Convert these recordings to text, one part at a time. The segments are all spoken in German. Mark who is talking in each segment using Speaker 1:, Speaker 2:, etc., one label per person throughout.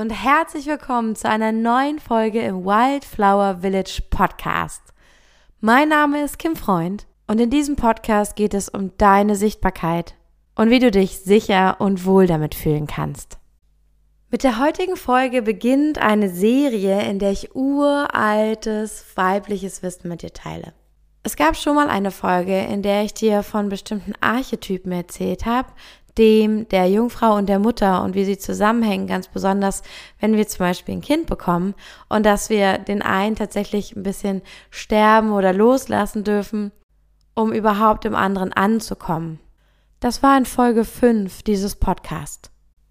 Speaker 1: und herzlich willkommen zu einer neuen Folge im Wildflower Village Podcast. Mein Name ist Kim Freund und in diesem Podcast geht es um deine Sichtbarkeit und wie du dich sicher und wohl damit fühlen kannst. Mit der heutigen Folge beginnt eine Serie, in der ich uraltes weibliches Wissen mit dir teile. Es gab schon mal eine Folge, in der ich dir von bestimmten Archetypen erzählt habe, dem der Jungfrau und der Mutter und wie sie zusammenhängen, ganz besonders, wenn wir zum Beispiel ein Kind bekommen und dass wir den einen tatsächlich ein bisschen sterben oder loslassen dürfen, um überhaupt im anderen anzukommen. Das war in Folge 5 dieses Podcasts.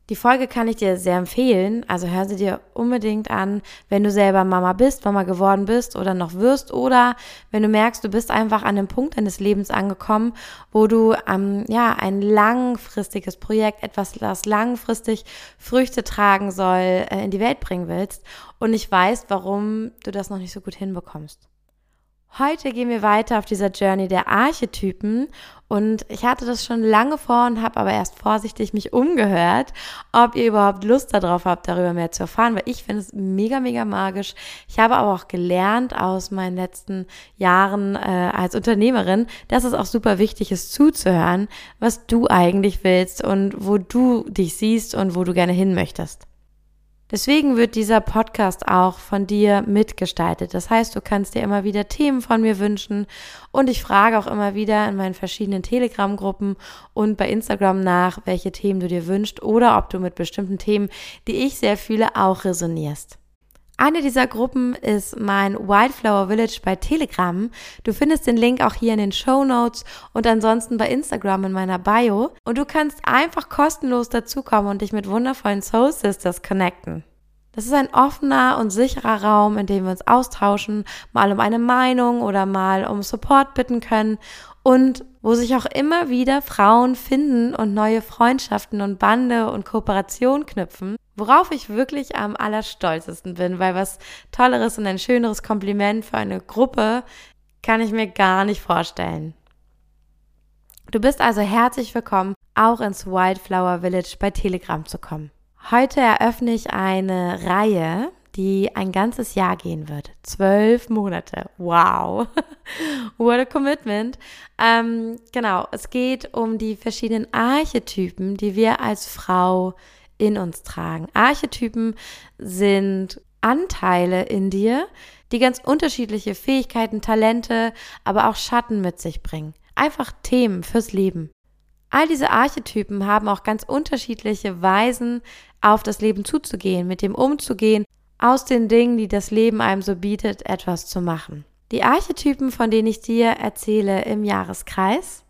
Speaker 1: Die Folge kann ich dir sehr empfehlen, also hör sie dir unbedingt an, wenn du selber Mama bist, Mama geworden bist oder noch wirst oder wenn du merkst, du bist einfach an einem Punkt deines Lebens angekommen, wo du ähm, ja ein langfristiges Projekt, etwas, das langfristig Früchte tragen soll, äh, in die Welt bringen willst. Und nicht weißt, warum du das noch nicht so gut hinbekommst. Heute gehen wir weiter auf dieser Journey der Archetypen und ich hatte das schon lange vor und habe aber erst vorsichtig mich umgehört, ob ihr überhaupt Lust darauf habt, darüber mehr zu erfahren, weil ich finde es mega, mega magisch. Ich habe aber auch gelernt aus meinen letzten Jahren äh, als Unternehmerin, dass es auch super wichtig ist zuzuhören, was du eigentlich willst und wo du dich siehst und wo du gerne hin möchtest. Deswegen wird dieser Podcast auch von dir mitgestaltet. Das heißt, du kannst dir immer wieder Themen von mir wünschen und ich frage auch immer wieder in meinen verschiedenen Telegram-Gruppen und bei Instagram nach, welche Themen du dir wünschst oder ob du mit bestimmten Themen, die ich sehr fühle, auch resonierst. Eine dieser Gruppen ist mein Wildflower Village bei Telegram. Du findest den Link auch hier in den Show Notes und ansonsten bei Instagram in meiner Bio. Und du kannst einfach kostenlos dazukommen und dich mit wundervollen Soul Sisters connecten. Das ist ein offener und sicherer Raum, in dem wir uns austauschen, mal um eine Meinung oder mal um Support bitten können und wo sich auch immer wieder Frauen finden und neue Freundschaften und Bande und Kooperation knüpfen, worauf ich wirklich am allerstolzesten bin, weil was Tolleres und ein schöneres Kompliment für eine Gruppe kann ich mir gar nicht vorstellen. Du bist also herzlich willkommen, auch ins Wildflower Village bei Telegram zu kommen. Heute eröffne ich eine Reihe, die ein ganzes Jahr gehen wird. Zwölf Monate. Wow. What a commitment. Ähm, genau, es geht um die verschiedenen Archetypen, die wir als Frau in uns tragen. Archetypen sind Anteile in dir, die ganz unterschiedliche Fähigkeiten, Talente, aber auch Schatten mit sich bringen. Einfach Themen fürs Leben. All diese Archetypen haben auch ganz unterschiedliche Weisen, auf das Leben zuzugehen, mit dem umzugehen, aus den Dingen, die das Leben einem so bietet, etwas zu machen. Die Archetypen, von denen ich dir erzähle im Jahreskreis,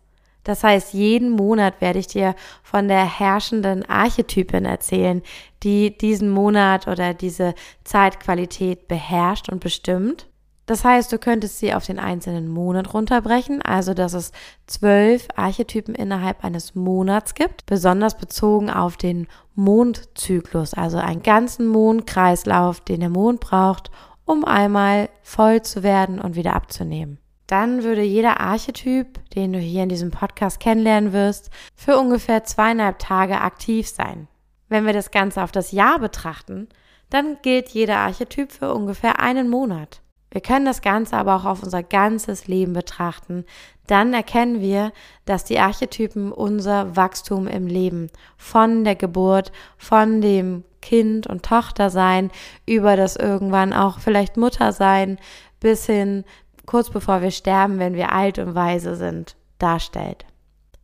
Speaker 1: das heißt, jeden Monat werde ich dir von der herrschenden Archetypin erzählen, die diesen Monat oder diese Zeitqualität beherrscht und bestimmt. Das heißt, du könntest sie auf den einzelnen Monat runterbrechen, also dass es zwölf Archetypen innerhalb eines Monats gibt, besonders bezogen auf den Mondzyklus, also einen ganzen Mondkreislauf, den der Mond braucht, um einmal voll zu werden und wieder abzunehmen. Dann würde jeder Archetyp, den du hier in diesem Podcast kennenlernen wirst, für ungefähr zweieinhalb Tage aktiv sein. Wenn wir das Ganze auf das Jahr betrachten, dann gilt jeder Archetyp für ungefähr einen Monat. Wir können das Ganze aber auch auf unser ganzes Leben betrachten. Dann erkennen wir, dass die Archetypen unser Wachstum im Leben von der Geburt, von dem Kind und Tochter sein, über das irgendwann auch vielleicht Mutter sein, bis hin kurz bevor wir sterben, wenn wir alt und weise sind, darstellt.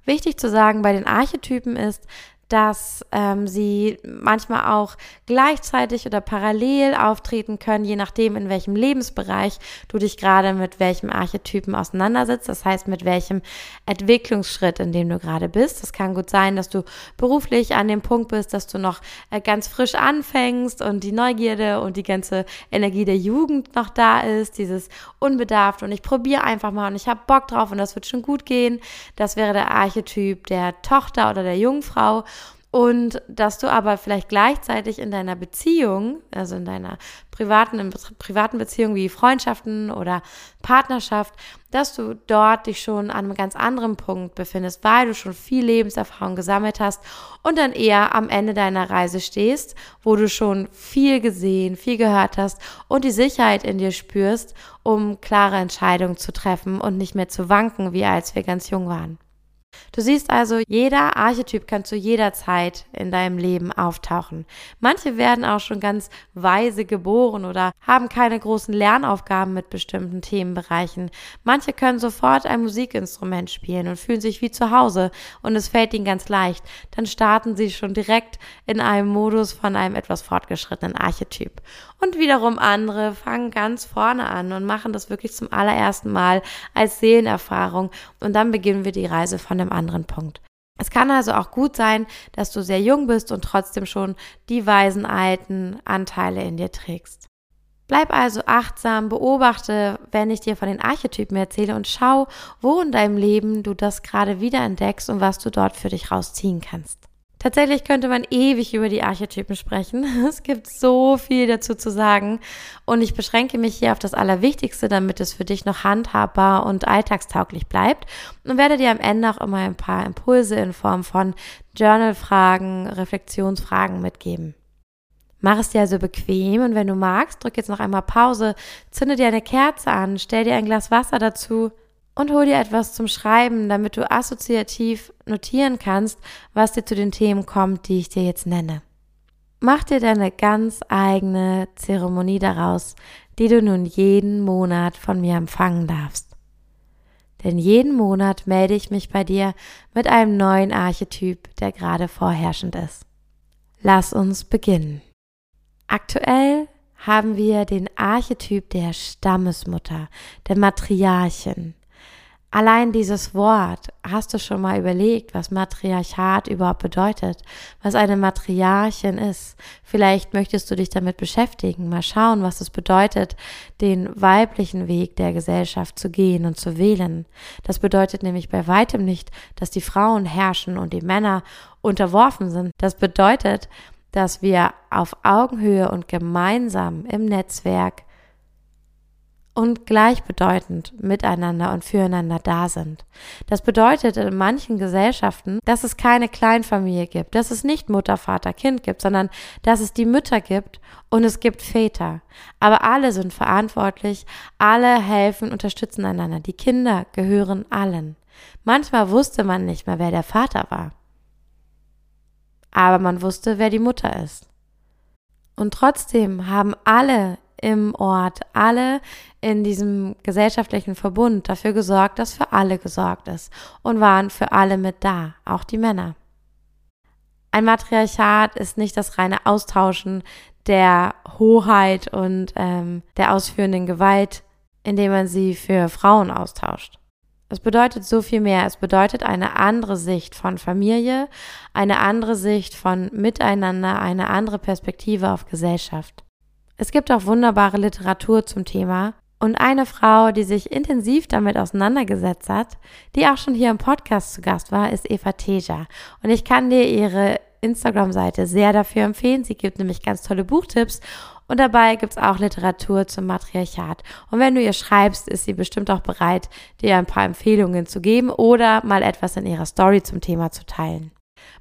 Speaker 1: Wichtig zu sagen bei den Archetypen ist, dass ähm, sie manchmal auch gleichzeitig oder parallel auftreten können, je nachdem, in welchem Lebensbereich du dich gerade mit welchem Archetypen auseinandersetzt. Das heißt, mit welchem Entwicklungsschritt, in dem du gerade bist. Das kann gut sein, dass du beruflich an dem Punkt bist, dass du noch äh, ganz frisch anfängst und die Neugierde und die ganze Energie der Jugend noch da ist, dieses unbedarft und ich probiere einfach mal und ich habe Bock drauf und das wird schon gut gehen. Das wäre der Archetyp der Tochter oder der Jungfrau. Und dass du aber vielleicht gleichzeitig in deiner Beziehung, also in deiner privaten, in privaten Beziehung wie Freundschaften oder Partnerschaft, dass du dort dich schon an einem ganz anderen Punkt befindest, weil du schon viel Lebenserfahrung gesammelt hast und dann eher am Ende deiner Reise stehst, wo du schon viel gesehen, viel gehört hast und die Sicherheit in dir spürst, um klare Entscheidungen zu treffen und nicht mehr zu wanken, wie als wir ganz jung waren. Du siehst also, jeder Archetyp kann zu jeder Zeit in deinem Leben auftauchen. Manche werden auch schon ganz weise geboren oder haben keine großen Lernaufgaben mit bestimmten Themenbereichen. Manche können sofort ein Musikinstrument spielen und fühlen sich wie zu Hause und es fällt ihnen ganz leicht. Dann starten sie schon direkt in einem Modus von einem etwas fortgeschrittenen Archetyp. Und wiederum andere fangen ganz vorne an und machen das wirklich zum allerersten Mal als Seelenerfahrung und dann beginnen wir die Reise von dem anderen Punkt. Es kann also auch gut sein, dass du sehr jung bist und trotzdem schon die weisen alten Anteile in dir trägst. Bleib also achtsam, beobachte, wenn ich dir von den Archetypen erzähle und schau, wo in deinem Leben du das gerade wieder entdeckst und was du dort für dich rausziehen kannst. Tatsächlich könnte man ewig über die Archetypen sprechen. Es gibt so viel dazu zu sagen und ich beschränke mich hier auf das Allerwichtigste, damit es für dich noch handhabbar und alltagstauglich bleibt und werde dir am Ende auch immer ein paar Impulse in Form von Journalfragen, Reflexionsfragen mitgeben. Mach es dir also bequem und wenn du magst, drück jetzt noch einmal Pause, zünde dir eine Kerze an, stell dir ein Glas Wasser dazu und hol dir etwas zum Schreiben, damit du assoziativ notieren kannst, was dir zu den Themen kommt, die ich dir jetzt nenne. Mach dir deine ganz eigene Zeremonie daraus, die du nun jeden Monat von mir empfangen darfst. Denn jeden Monat melde ich mich bei dir mit einem neuen Archetyp, der gerade vorherrschend ist. Lass uns beginnen. Aktuell haben wir den Archetyp der Stammesmutter, der Matriarchin. Allein dieses Wort, hast du schon mal überlegt, was Matriarchat überhaupt bedeutet, was eine Matriarchin ist? Vielleicht möchtest du dich damit beschäftigen, mal schauen, was es bedeutet, den weiblichen Weg der Gesellschaft zu gehen und zu wählen. Das bedeutet nämlich bei weitem nicht, dass die Frauen herrschen und die Männer unterworfen sind. Das bedeutet, dass wir auf Augenhöhe und gemeinsam im Netzwerk und gleichbedeutend miteinander und füreinander da sind. Das bedeutet in manchen Gesellschaften, dass es keine Kleinfamilie gibt, dass es nicht Mutter, Vater, Kind gibt, sondern dass es die Mütter gibt und es gibt Väter. Aber alle sind verantwortlich, alle helfen, unterstützen einander. Die Kinder gehören allen. Manchmal wusste man nicht mehr, wer der Vater war. Aber man wusste, wer die Mutter ist. Und trotzdem haben alle im Ort, alle in diesem gesellschaftlichen Verbund dafür gesorgt, dass für alle gesorgt ist und waren für alle mit da, auch die Männer. Ein Matriarchat ist nicht das reine Austauschen der Hoheit und ähm, der ausführenden Gewalt, indem man sie für Frauen austauscht. Es bedeutet so viel mehr. Es bedeutet eine andere Sicht von Familie, eine andere Sicht von Miteinander, eine andere Perspektive auf Gesellschaft. Es gibt auch wunderbare Literatur zum Thema. Und eine Frau, die sich intensiv damit auseinandergesetzt hat, die auch schon hier im Podcast zu Gast war, ist Eva Teja. Und ich kann dir ihre Instagram-Seite sehr dafür empfehlen. Sie gibt nämlich ganz tolle Buchtipps und dabei gibt's auch Literatur zum Matriarchat. Und wenn du ihr schreibst, ist sie bestimmt auch bereit, dir ein paar Empfehlungen zu geben oder mal etwas in ihrer Story zum Thema zu teilen.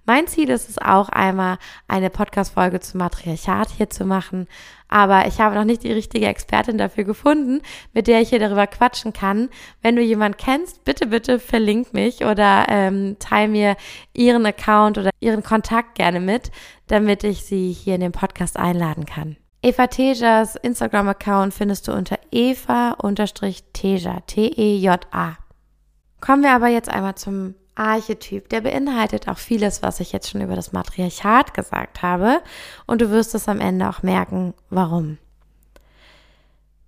Speaker 1: Mein Ziel ist es auch einmal, eine Podcast-Folge zum Matriarchat hier zu machen. Aber ich habe noch nicht die richtige Expertin dafür gefunden, mit der ich hier darüber quatschen kann. Wenn du jemanden kennst, bitte, bitte verlink mich oder ähm, teile mir ihren Account oder ihren Kontakt gerne mit, damit ich sie hier in den Podcast einladen kann. Eva Tejas Instagram-Account findest du unter eva-teja, T-E-J-A. Kommen wir aber jetzt einmal zum Archetyp, der beinhaltet auch vieles, was ich jetzt schon über das Matriarchat gesagt habe. Und du wirst es am Ende auch merken, warum.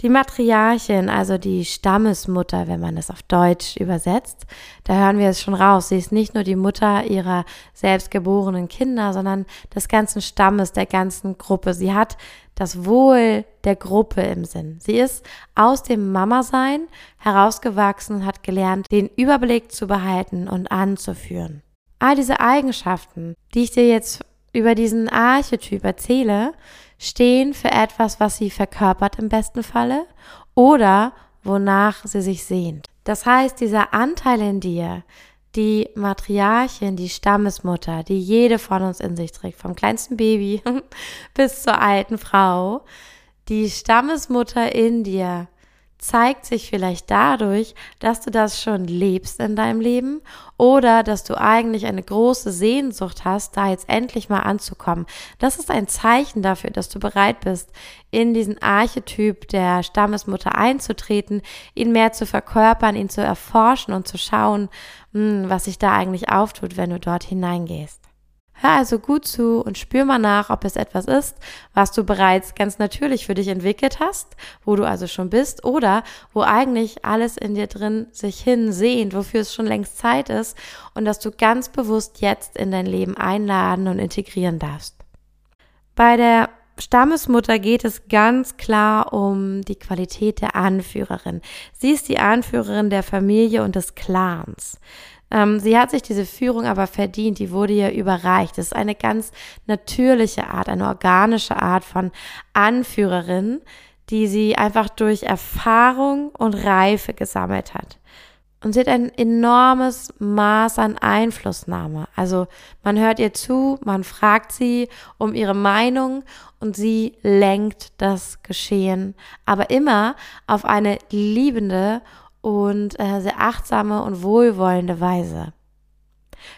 Speaker 1: Die Matriarchin, also die Stammesmutter, wenn man es auf Deutsch übersetzt, da hören wir es schon raus. Sie ist nicht nur die Mutter ihrer selbstgeborenen Kinder, sondern des ganzen Stammes, der ganzen Gruppe. Sie hat das Wohl der Gruppe im Sinn. Sie ist aus dem Mama-Sein herausgewachsen hat gelernt, den Überblick zu behalten und anzuführen. All diese Eigenschaften, die ich dir jetzt über diesen Archetyp erzähle, stehen für etwas, was sie verkörpert im besten Falle oder wonach sie sich sehnt. Das heißt, dieser Anteil in dir, die Matriarchin, die Stammesmutter, die jede von uns in sich trägt, vom kleinsten Baby bis zur alten Frau, die Stammesmutter in dir zeigt sich vielleicht dadurch, dass du das schon lebst in deinem Leben oder dass du eigentlich eine große Sehnsucht hast, da jetzt endlich mal anzukommen. Das ist ein Zeichen dafür, dass du bereit bist, in diesen Archetyp der Stammesmutter einzutreten, ihn mehr zu verkörpern, ihn zu erforschen und zu schauen, hm, was sich da eigentlich auftut, wenn du dort hineingehst. Hör also gut zu und spür mal nach, ob es etwas ist, was du bereits ganz natürlich für dich entwickelt hast, wo du also schon bist oder wo eigentlich alles in dir drin sich hinsehnt, wofür es schon längst Zeit ist und dass du ganz bewusst jetzt in dein Leben einladen und integrieren darfst. Bei der Stammesmutter geht es ganz klar um die Qualität der Anführerin. Sie ist die Anführerin der Familie und des Clans. Ähm, sie hat sich diese Führung aber verdient, die wurde ihr überreicht. Das ist eine ganz natürliche Art, eine organische Art von Anführerin, die sie einfach durch Erfahrung und Reife gesammelt hat. Und sie hat ein enormes Maß an Einflussnahme. Also man hört ihr zu, man fragt sie um ihre Meinung und sie lenkt das Geschehen, aber immer auf eine liebende und äh, sehr achtsame und wohlwollende Weise.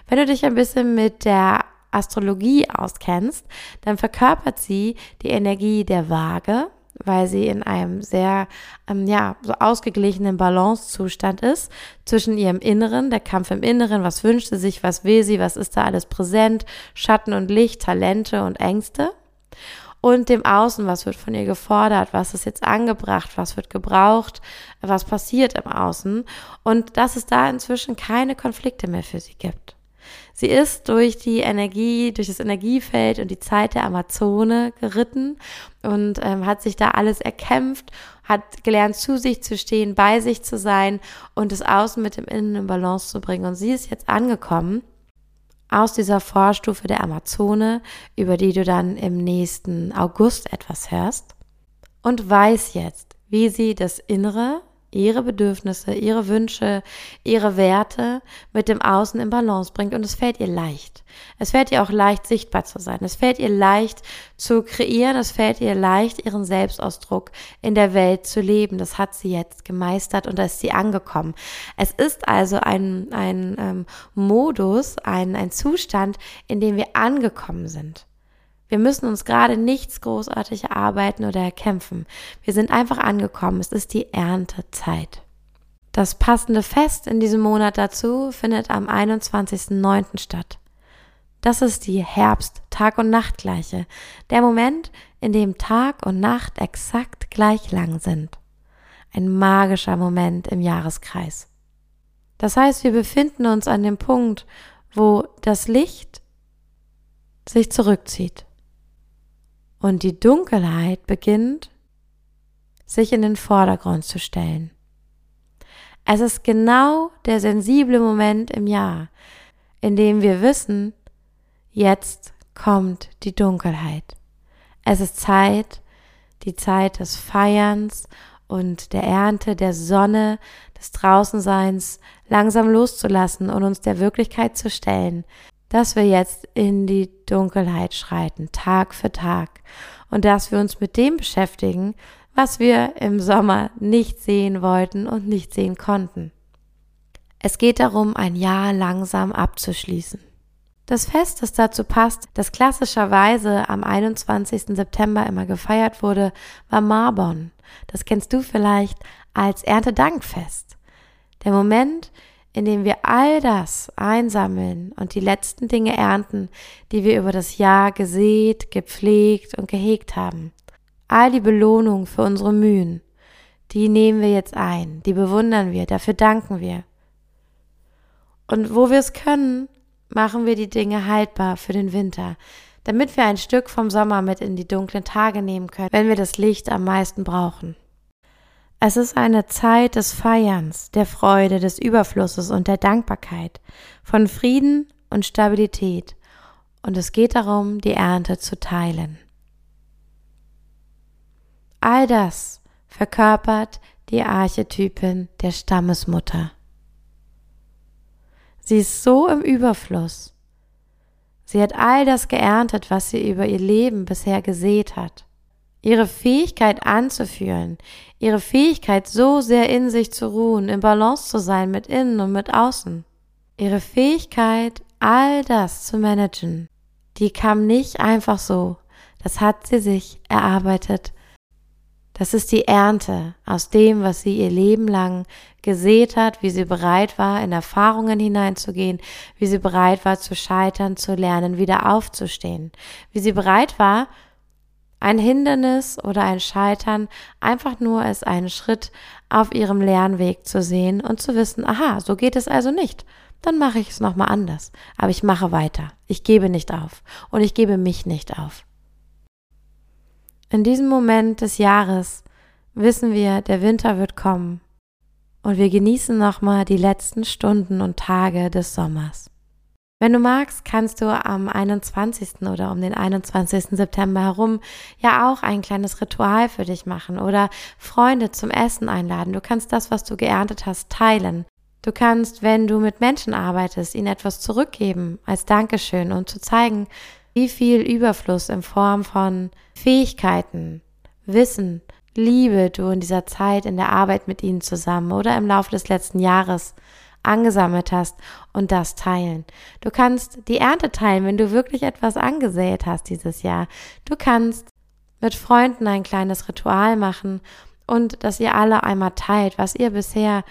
Speaker 1: Wenn du dich ein bisschen mit der Astrologie auskennst, dann verkörpert sie die Energie der Waage, weil sie in einem sehr, ähm, ja, so ausgeglichenen Balancezustand ist zwischen ihrem Inneren, der Kampf im Inneren, was wünscht sie sich, was will sie, was ist da alles präsent, Schatten und Licht, Talente und Ängste und dem Außen, was wird von ihr gefordert, was ist jetzt angebracht, was wird gebraucht, was passiert im Außen und dass es da inzwischen keine Konflikte mehr für sie gibt. Sie ist durch die Energie, durch das Energiefeld und die Zeit der Amazone geritten und ähm, hat sich da alles erkämpft, hat gelernt, zu sich zu stehen, bei sich zu sein und das Außen mit dem Innen in Balance zu bringen. Und sie ist jetzt angekommen aus dieser Vorstufe der Amazone, über die du dann im nächsten August etwas hörst, und weiß jetzt, wie sie das Innere ihre Bedürfnisse, ihre Wünsche, ihre Werte mit dem Außen in Balance bringt und es fällt ihr leicht. Es fällt ihr auch leicht sichtbar zu sein. Es fällt ihr leicht zu kreieren. Es fällt ihr leicht ihren Selbstausdruck in der Welt zu leben. Das hat sie jetzt gemeistert und da ist sie angekommen. Es ist also ein, ein ähm, Modus, ein, ein Zustand, in dem wir angekommen sind. Wir müssen uns gerade nichts großartig erarbeiten oder erkämpfen. Wir sind einfach angekommen. Es ist die Erntezeit. Das passende Fest in diesem Monat dazu findet am 21.09. statt. Das ist die Herbst-Tag- und Nachtgleiche. Der Moment, in dem Tag und Nacht exakt gleich lang sind. Ein magischer Moment im Jahreskreis. Das heißt, wir befinden uns an dem Punkt, wo das Licht sich zurückzieht und die Dunkelheit beginnt sich in den Vordergrund zu stellen. Es ist genau der sensible Moment im Jahr, in dem wir wissen, jetzt kommt die Dunkelheit. Es ist Zeit, die Zeit des Feierns und der Ernte, der Sonne, des Draußenseins langsam loszulassen und uns der Wirklichkeit zu stellen, dass wir jetzt in die Dunkelheit schreiten, Tag für Tag, und dass wir uns mit dem beschäftigen, was wir im Sommer nicht sehen wollten und nicht sehen konnten. Es geht darum, ein Jahr langsam abzuschließen. Das Fest, das dazu passt, das klassischerweise am 21. September immer gefeiert wurde, war Marbon. Das kennst du vielleicht als Erntedankfest. Der Moment, in dem wir all das einsammeln und die letzten Dinge ernten, die wir über das Jahr gesät, gepflegt und gehegt haben. All die Belohnung für unsere Mühen, die nehmen wir jetzt ein, die bewundern wir, dafür danken wir. Und wo wir es können, machen wir die Dinge haltbar für den Winter, damit wir ein Stück vom Sommer mit in die dunklen Tage nehmen können, wenn wir das Licht am meisten brauchen. Es ist eine Zeit des Feierns, der Freude, des Überflusses und der Dankbarkeit, von Frieden und Stabilität und es geht darum, die Ernte zu teilen. All das verkörpert die Archetypin der Stammesmutter. Sie ist so im Überfluss. Sie hat all das geerntet, was sie über ihr Leben bisher gesät hat. Ihre Fähigkeit anzufühlen, ihre Fähigkeit so sehr in sich zu ruhen, im Balance zu sein mit innen und mit außen. Ihre Fähigkeit, all das zu managen, die kam nicht einfach so. Das hat sie sich erarbeitet. Das ist die Ernte aus dem, was sie ihr Leben lang gesät hat, wie sie bereit war, in Erfahrungen hineinzugehen, wie sie bereit war zu scheitern, zu lernen, wieder aufzustehen, wie sie bereit war, ein Hindernis oder ein Scheitern einfach nur als einen Schritt auf ihrem Lernweg zu sehen und zu wissen, aha, so geht es also nicht. Dann mache ich es nochmal anders. Aber ich mache weiter. Ich gebe nicht auf. Und ich gebe mich nicht auf. In diesem Moment des Jahres wissen wir, der Winter wird kommen. Und wir genießen nochmal die letzten Stunden und Tage des Sommers. Wenn du magst, kannst du am 21. oder um den 21. September herum ja auch ein kleines Ritual für dich machen oder Freunde zum Essen einladen. Du kannst das, was du geerntet hast, teilen. Du kannst, wenn du mit Menschen arbeitest, ihnen etwas zurückgeben als Dankeschön und zu zeigen, wie viel Überfluss in Form von Fähigkeiten, Wissen, Liebe du in dieser Zeit in der Arbeit mit ihnen zusammen oder im Laufe des letzten Jahres angesammelt hast und das teilen. Du kannst die Ernte teilen, wenn du wirklich etwas angesät hast dieses Jahr. Du kannst mit Freunden ein kleines Ritual machen und dass ihr alle einmal teilt, was ihr bisher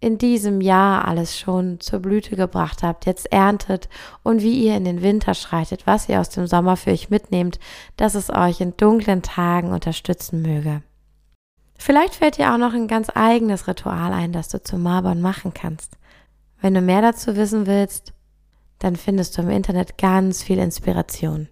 Speaker 1: in diesem Jahr alles schon zur Blüte gebracht habt, jetzt erntet und wie ihr in den Winter schreitet, was ihr aus dem Sommer für euch mitnehmt, dass es euch in dunklen Tagen unterstützen möge. Vielleicht fällt dir auch noch ein ganz eigenes Ritual ein, das du zu Marbon machen kannst. Wenn du mehr dazu wissen willst, dann findest du im Internet ganz viel Inspiration.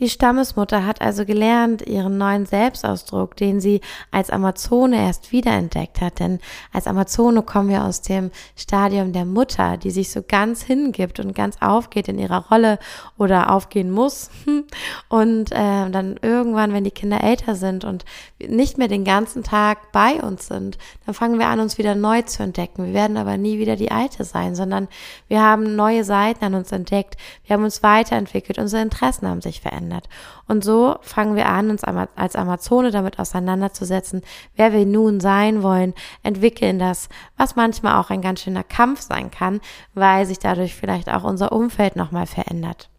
Speaker 1: Die Stammesmutter hat also gelernt, ihren neuen Selbstausdruck, den sie als Amazone erst wiederentdeckt hat. Denn als Amazone kommen wir aus dem Stadium der Mutter, die sich so ganz hingibt und ganz aufgeht in ihrer Rolle oder aufgehen muss. Und äh, dann irgendwann, wenn die Kinder älter sind und nicht mehr den ganzen Tag bei uns sind, dann fangen wir an, uns wieder neu zu entdecken. Wir werden aber nie wieder die Alte sein, sondern wir haben neue Seiten an uns entdeckt. Wir haben uns weiterentwickelt. Unsere Interessen haben sich verändert verändert. Und so fangen wir an, uns als Amazone damit auseinanderzusetzen, wer wir nun sein wollen, entwickeln das, was manchmal auch ein ganz schöner Kampf sein kann, weil sich dadurch vielleicht auch unser Umfeld nochmal verändert.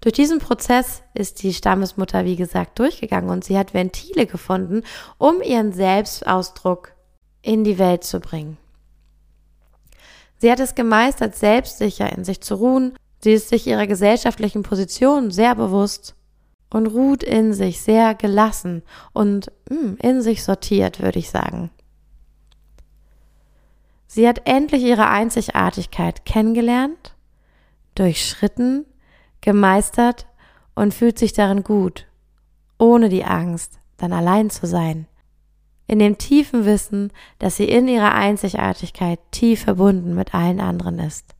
Speaker 1: Durch diesen Prozess ist die Stammesmutter, wie gesagt, durchgegangen und sie hat Ventile gefunden, um ihren Selbstausdruck in die Welt zu bringen. Sie hat es gemeistert, selbstsicher in sich zu ruhen Sie ist sich ihrer gesellschaftlichen Position sehr bewusst und ruht in sich sehr gelassen und hm, in sich sortiert, würde ich sagen. Sie hat endlich ihre Einzigartigkeit kennengelernt, durchschritten, gemeistert und fühlt sich darin gut, ohne die Angst, dann allein zu sein. In dem tiefen Wissen, dass sie in ihrer Einzigartigkeit tief verbunden mit allen anderen ist.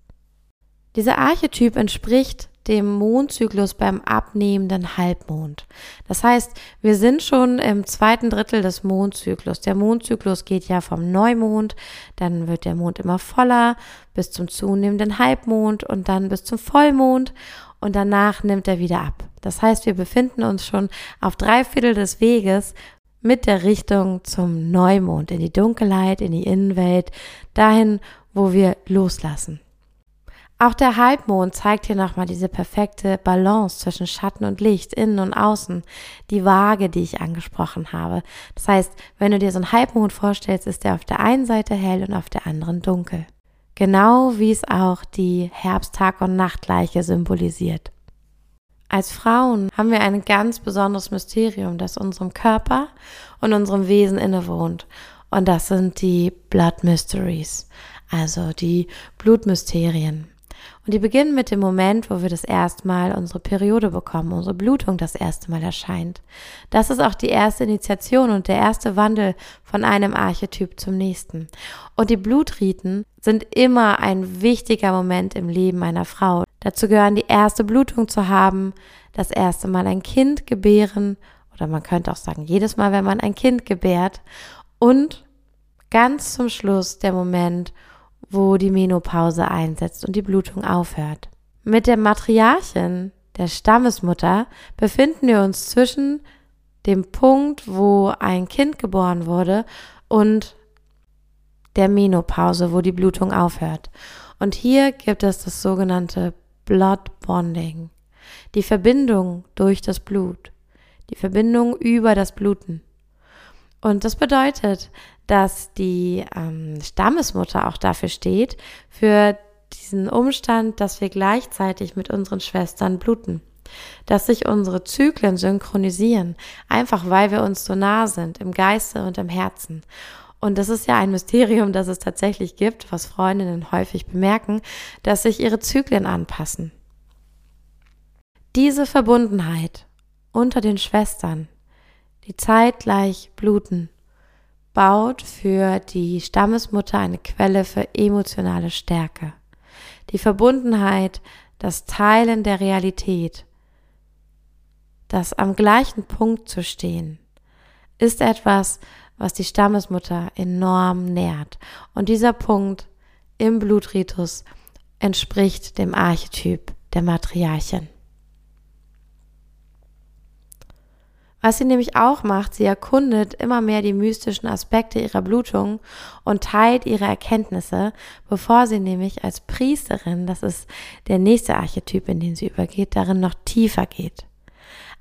Speaker 1: Dieser Archetyp entspricht dem Mondzyklus beim abnehmenden Halbmond. Das heißt, wir sind schon im zweiten Drittel des Mondzyklus. Der Mondzyklus geht ja vom Neumond, dann wird der Mond immer voller bis zum zunehmenden Halbmond und dann bis zum Vollmond und danach nimmt er wieder ab. Das heißt, wir befinden uns schon auf drei Viertel des Weges mit der Richtung zum Neumond, in die Dunkelheit, in die Innenwelt, dahin, wo wir loslassen. Auch der Halbmond zeigt hier nochmal diese perfekte Balance zwischen Schatten und Licht, innen und außen, die Waage, die ich angesprochen habe. Das heißt, wenn du dir so einen Halbmond vorstellst, ist der auf der einen Seite hell und auf der anderen dunkel. Genau wie es auch die Herbst-Tag- und Nachtgleiche symbolisiert. Als Frauen haben wir ein ganz besonderes Mysterium, das unserem Körper und unserem Wesen innewohnt. Und das sind die Blood Mysteries, also die Blutmysterien. Und die beginnen mit dem Moment, wo wir das erste Mal unsere Periode bekommen, unsere Blutung das erste Mal erscheint. Das ist auch die erste Initiation und der erste Wandel von einem Archetyp zum nächsten. Und die Blutriten sind immer ein wichtiger Moment im Leben einer Frau. Dazu gehören die erste Blutung zu haben, das erste Mal ein Kind gebären oder man könnte auch sagen, jedes Mal, wenn man ein Kind gebärt und ganz zum Schluss der Moment, wo die Menopause einsetzt und die Blutung aufhört. Mit der Matriarchin, der Stammesmutter, befinden wir uns zwischen dem Punkt, wo ein Kind geboren wurde und der Menopause, wo die Blutung aufhört. Und hier gibt es das sogenannte Blood Bonding, die Verbindung durch das Blut, die Verbindung über das Bluten. Und das bedeutet, dass die ähm, Stammesmutter auch dafür steht, für diesen Umstand, dass wir gleichzeitig mit unseren Schwestern bluten. Dass sich unsere Zyklen synchronisieren, einfach weil wir uns so nah sind, im Geiste und im Herzen. Und das ist ja ein Mysterium, das es tatsächlich gibt, was Freundinnen häufig bemerken, dass sich ihre Zyklen anpassen. Diese Verbundenheit unter den Schwestern, die zeitgleich bluten, baut für die Stammesmutter eine Quelle für emotionale Stärke. Die Verbundenheit, das Teilen der Realität, das am gleichen Punkt zu stehen, ist etwas, was die Stammesmutter enorm nährt. Und dieser Punkt im Blutritus entspricht dem Archetyp der Matriarchin. Was sie nämlich auch macht, sie erkundet immer mehr die mystischen Aspekte ihrer Blutung und teilt ihre Erkenntnisse, bevor sie nämlich als Priesterin, das ist der nächste Archetyp, in den sie übergeht, darin noch tiefer geht.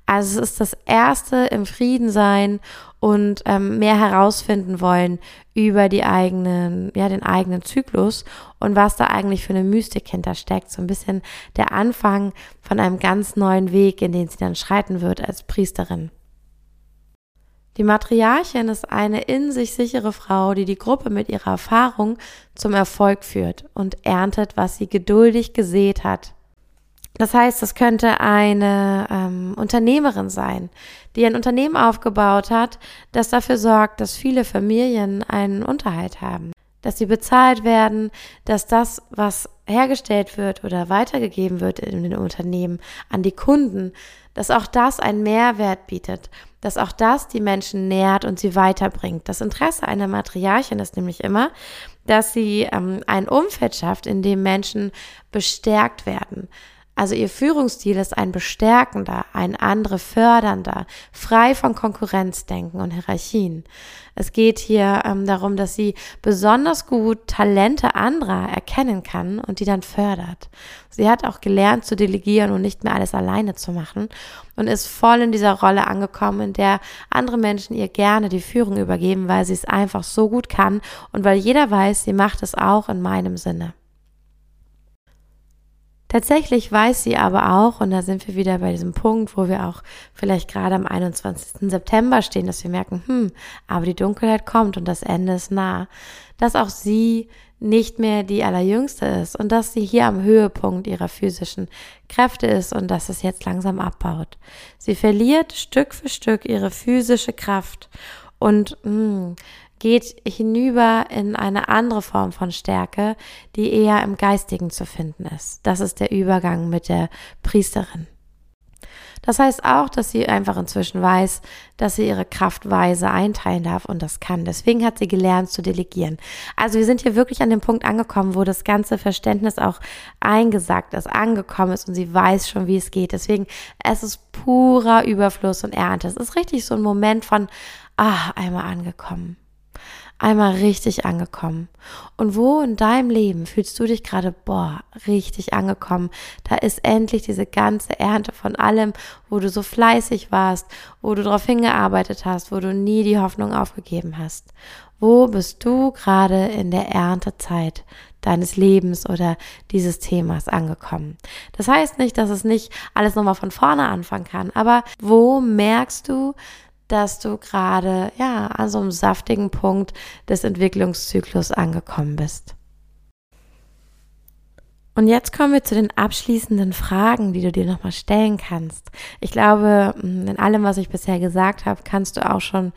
Speaker 1: Also es ist das erste im Frieden sein und ähm, mehr herausfinden wollen über die eigenen, ja, den eigenen Zyklus und was da eigentlich für eine Mystik hintersteckt. So ein bisschen der Anfang von einem ganz neuen Weg, in den sie dann schreiten wird als Priesterin. Die Matriarchin ist eine in sich sichere Frau, die die Gruppe mit ihrer Erfahrung zum Erfolg führt und erntet, was sie geduldig gesät hat. Das heißt, es könnte eine ähm, Unternehmerin sein, die ein Unternehmen aufgebaut hat, das dafür sorgt, dass viele Familien einen Unterhalt haben, dass sie bezahlt werden, dass das, was hergestellt wird oder weitergegeben wird in den Unternehmen an die Kunden, dass auch das einen Mehrwert bietet, dass auch das die Menschen nährt und sie weiterbringt. Das Interesse einer Matriarchin ist nämlich immer, dass sie ähm, ein Umfeld schafft, in dem Menschen bestärkt werden, also ihr Führungsstil ist ein bestärkender, ein andere fördernder, frei von Konkurrenzdenken und Hierarchien. Es geht hier ähm, darum, dass sie besonders gut Talente anderer erkennen kann und die dann fördert. Sie hat auch gelernt zu delegieren und nicht mehr alles alleine zu machen und ist voll in dieser Rolle angekommen, in der andere Menschen ihr gerne die Führung übergeben, weil sie es einfach so gut kann und weil jeder weiß, sie macht es auch in meinem Sinne. Tatsächlich weiß sie aber auch, und da sind wir wieder bei diesem Punkt, wo wir auch vielleicht gerade am 21. September stehen, dass wir merken, hm, aber die Dunkelheit kommt und das Ende ist nah, dass auch sie nicht mehr die allerjüngste ist und dass sie hier am Höhepunkt ihrer physischen Kräfte ist und dass es jetzt langsam abbaut. Sie verliert Stück für Stück ihre physische Kraft und mh, hm, geht hinüber in eine andere Form von Stärke, die eher im Geistigen zu finden ist. Das ist der Übergang mit der Priesterin. Das heißt auch, dass sie einfach inzwischen weiß, dass sie ihre Kraft weise einteilen darf und das kann. Deswegen hat sie gelernt zu delegieren. Also wir sind hier wirklich an dem Punkt angekommen, wo das ganze Verständnis auch eingesagt ist, angekommen ist und sie weiß schon, wie es geht. Deswegen, es ist purer Überfluss und Ernte. Es ist richtig so ein Moment von, ah, einmal angekommen einmal richtig angekommen. Und wo in deinem Leben fühlst du dich gerade, boah, richtig angekommen? Da ist endlich diese ganze Ernte von allem, wo du so fleißig warst, wo du darauf hingearbeitet hast, wo du nie die Hoffnung aufgegeben hast. Wo bist du gerade in der Erntezeit deines Lebens oder dieses Themas angekommen? Das heißt nicht, dass es nicht alles nochmal von vorne anfangen kann, aber wo merkst du, dass du gerade ja an so einem saftigen Punkt des Entwicklungszyklus angekommen bist. Und jetzt kommen wir zu den abschließenden Fragen, die du dir nochmal stellen kannst. Ich glaube, mm, in allem, was ich bisher gesagt habe, kannst du auch schon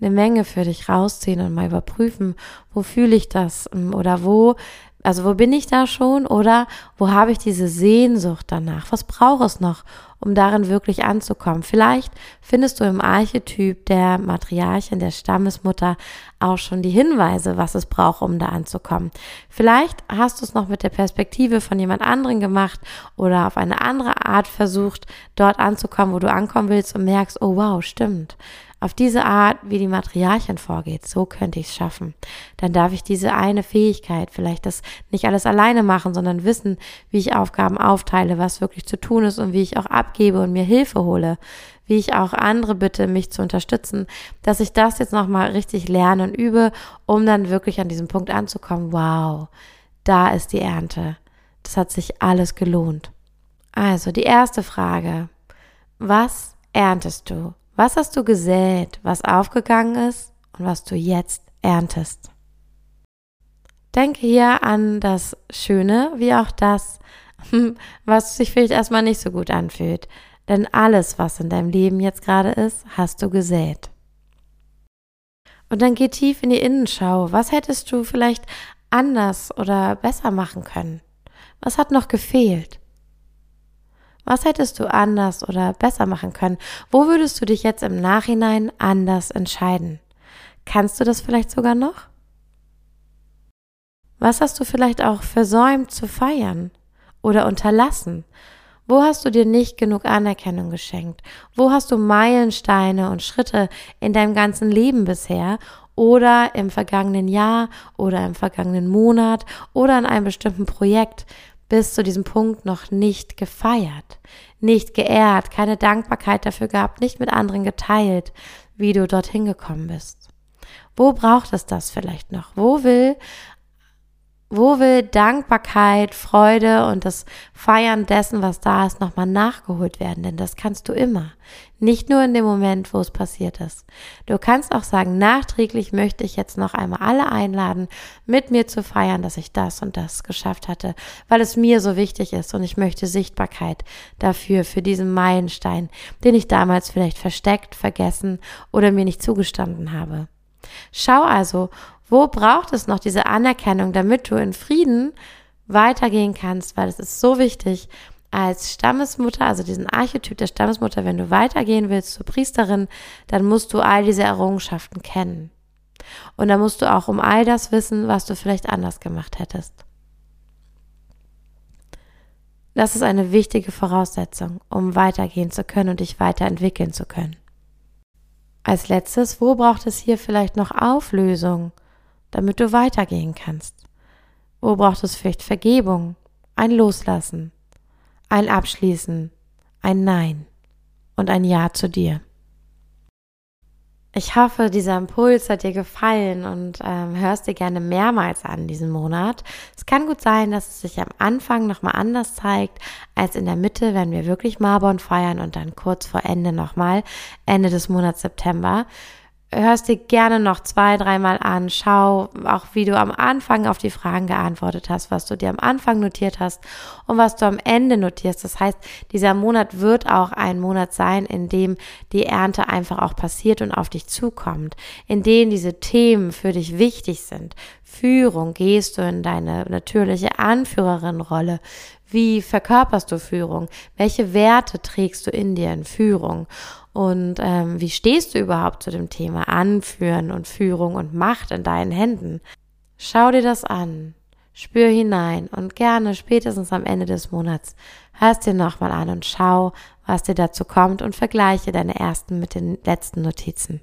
Speaker 1: eine Menge für dich rausziehen und mal überprüfen, wo fühle ich das mm, oder wo, also wo bin ich da schon oder wo habe ich diese Sehnsucht danach? Was brauche es noch, um darin wirklich anzukommen? Vielleicht findest du im Archetyp der Matriarchin, der Stammesmutter auch schon die Hinweise, was es braucht, um da anzukommen. Vielleicht hast du es noch mit der Perspektive von jemand anderen gemacht oder auf eine andere Art versucht, dort anzukommen, wo du ankommen willst und merkst, oh wow, stimmt auf diese Art, wie die Matriarchin vorgeht, so könnte ich es schaffen. Dann darf ich diese eine Fähigkeit, vielleicht das nicht alles alleine machen, sondern wissen, wie ich Aufgaben aufteile, was wirklich zu tun ist und wie ich auch abgebe und mir Hilfe hole, wie ich auch andere bitte, mich zu unterstützen, dass ich das jetzt nochmal richtig lerne und übe, um dann wirklich an diesem Punkt anzukommen. Wow, da ist die Ernte. Das hat sich alles gelohnt. Also die erste Frage. Was erntest du? Was hast du gesät, was aufgegangen ist und was du jetzt erntest? Denke hier an das Schöne wie auch das, was sich vielleicht erstmal nicht so gut anfühlt. Denn alles, was in deinem Leben jetzt gerade ist, hast du gesät. Und dann geh tief in die Innenschau. Was hättest du vielleicht anders oder besser machen können? Was hat noch gefehlt? Was hättest du anders oder besser machen können? Wo würdest du dich jetzt im Nachhinein anders entscheiden? Kannst du das vielleicht sogar noch? Was hast du vielleicht auch versäumt zu feiern oder unterlassen? Wo hast du dir nicht genug Anerkennung geschenkt? Wo hast du Meilensteine und Schritte in deinem ganzen Leben bisher oder im vergangenen Jahr oder im vergangenen Monat oder in einem bestimmten Projekt bis zu diesem Punkt noch nicht gefeiert, nicht geehrt, keine Dankbarkeit dafür gehabt, nicht mit anderen geteilt, wie du dorthin gekommen bist. Wo braucht es das vielleicht noch? Wo will wo will Dankbarkeit, Freude und das Feiern dessen, was da ist, nochmal nachgeholt werden? Denn das kannst du immer. Nicht nur in dem Moment, wo es passiert ist. Du kannst auch sagen, nachträglich möchte ich jetzt noch einmal alle einladen, mit mir zu feiern, dass ich das und das geschafft hatte, weil es mir so wichtig ist und ich möchte Sichtbarkeit dafür, für diesen Meilenstein, den ich damals vielleicht versteckt, vergessen oder mir nicht zugestanden habe. Schau also, wo braucht es noch diese Anerkennung, damit du in Frieden weitergehen kannst, weil es ist so wichtig, als Stammesmutter, also diesen Archetyp der Stammesmutter, wenn du weitergehen willst zur Priesterin, dann musst du all diese Errungenschaften kennen. Und dann musst du auch um all das wissen, was du vielleicht anders gemacht hättest. Das ist eine wichtige Voraussetzung, um weitergehen zu können und dich weiterentwickeln zu können. Als letztes, wo braucht es hier vielleicht noch Auflösung? Damit du weitergehen kannst? Wo braucht es vielleicht Vergebung, ein Loslassen, ein Abschließen, ein Nein und ein Ja zu dir? Ich hoffe, dieser Impuls hat dir gefallen und ähm, hörst dir gerne mehrmals an diesen Monat. Es kann gut sein, dass es sich am Anfang nochmal anders zeigt als in der Mitte, wenn wir wirklich Marbon feiern und dann kurz vor Ende nochmal, Ende des Monats September hörst dir gerne noch zwei, dreimal an. Schau auch, wie du am Anfang auf die Fragen geantwortet hast, was du dir am Anfang notiert hast und was du am Ende notierst. Das heißt, dieser Monat wird auch ein Monat sein, in dem die Ernte einfach auch passiert und auf dich zukommt, in dem diese Themen für dich wichtig sind. Führung, gehst du in deine natürliche Anführerin-Rolle? Wie verkörperst du Führung? Welche Werte trägst du in dir in Führung? Und ähm, wie stehst du überhaupt zu dem Thema Anführen und Führung und Macht in deinen Händen? Schau dir das an, spür hinein und gerne spätestens am Ende des Monats hörst dir nochmal an und schau, was dir dazu kommt und vergleiche deine ersten mit den letzten Notizen.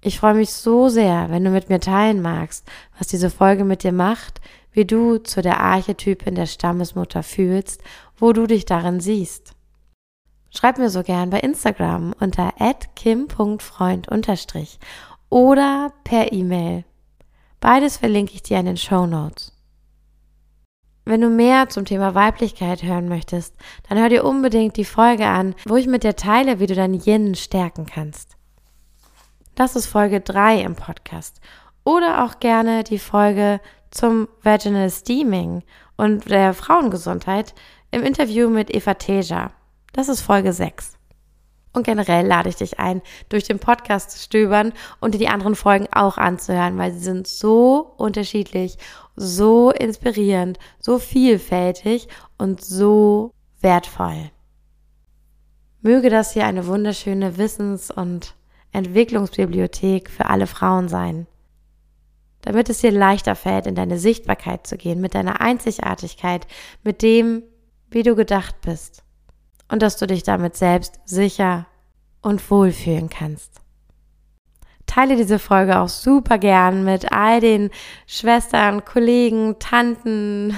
Speaker 1: Ich freue mich so sehr, wenn du mit mir teilen magst, was diese Folge mit dir macht, wie du zu der Archetypin der Stammesmutter fühlst, wo du dich darin siehst. Schreib mir so gern bei Instagram unter kim.freund oder per E-Mail. Beides verlinke ich dir in den Show Notes. Wenn du mehr zum Thema Weiblichkeit hören möchtest, dann hör dir unbedingt die Folge an, wo ich mit dir teile, wie du dein Yin stärken kannst. Das ist Folge 3 im Podcast. Oder auch gerne die Folge zum Vaginal Steaming und der Frauengesundheit im Interview mit Eva Teja. Das ist Folge 6. Und generell lade ich dich ein, durch den Podcast zu stöbern und dir die anderen Folgen auch anzuhören, weil sie sind so unterschiedlich, so inspirierend, so vielfältig und so wertvoll. Möge das hier eine wunderschöne Wissens- und Entwicklungsbibliothek für alle Frauen sein. Damit es dir leichter fällt, in deine Sichtbarkeit zu gehen, mit deiner Einzigartigkeit, mit dem, wie du gedacht bist und dass du dich damit selbst sicher und wohlfühlen kannst. Teile diese Folge auch super gern mit all den Schwestern, Kollegen, Tanten,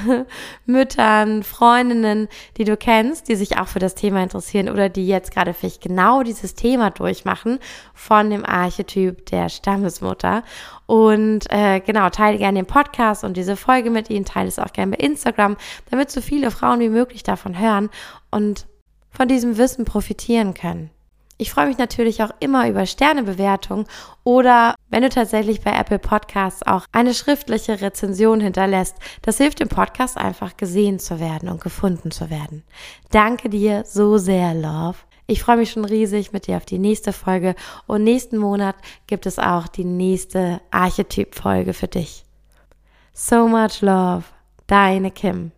Speaker 1: Müttern, Freundinnen, die du kennst, die sich auch für das Thema interessieren oder die jetzt gerade vielleicht genau dieses Thema durchmachen von dem Archetyp der Stammesmutter. Und äh, genau, teile gerne den Podcast und diese Folge mit ihnen, teile es auch gerne bei Instagram, damit so viele Frauen wie möglich davon hören und von diesem Wissen profitieren können. Ich freue mich natürlich auch immer über Sternebewertungen oder wenn du tatsächlich bei Apple Podcasts auch eine schriftliche Rezension hinterlässt. Das hilft dem Podcast einfach gesehen zu werden und gefunden zu werden. Danke dir so sehr, Love. Ich freue mich schon riesig mit dir auf die nächste Folge und nächsten Monat gibt es auch die nächste Archetyp-Folge für dich. So much love, deine Kim.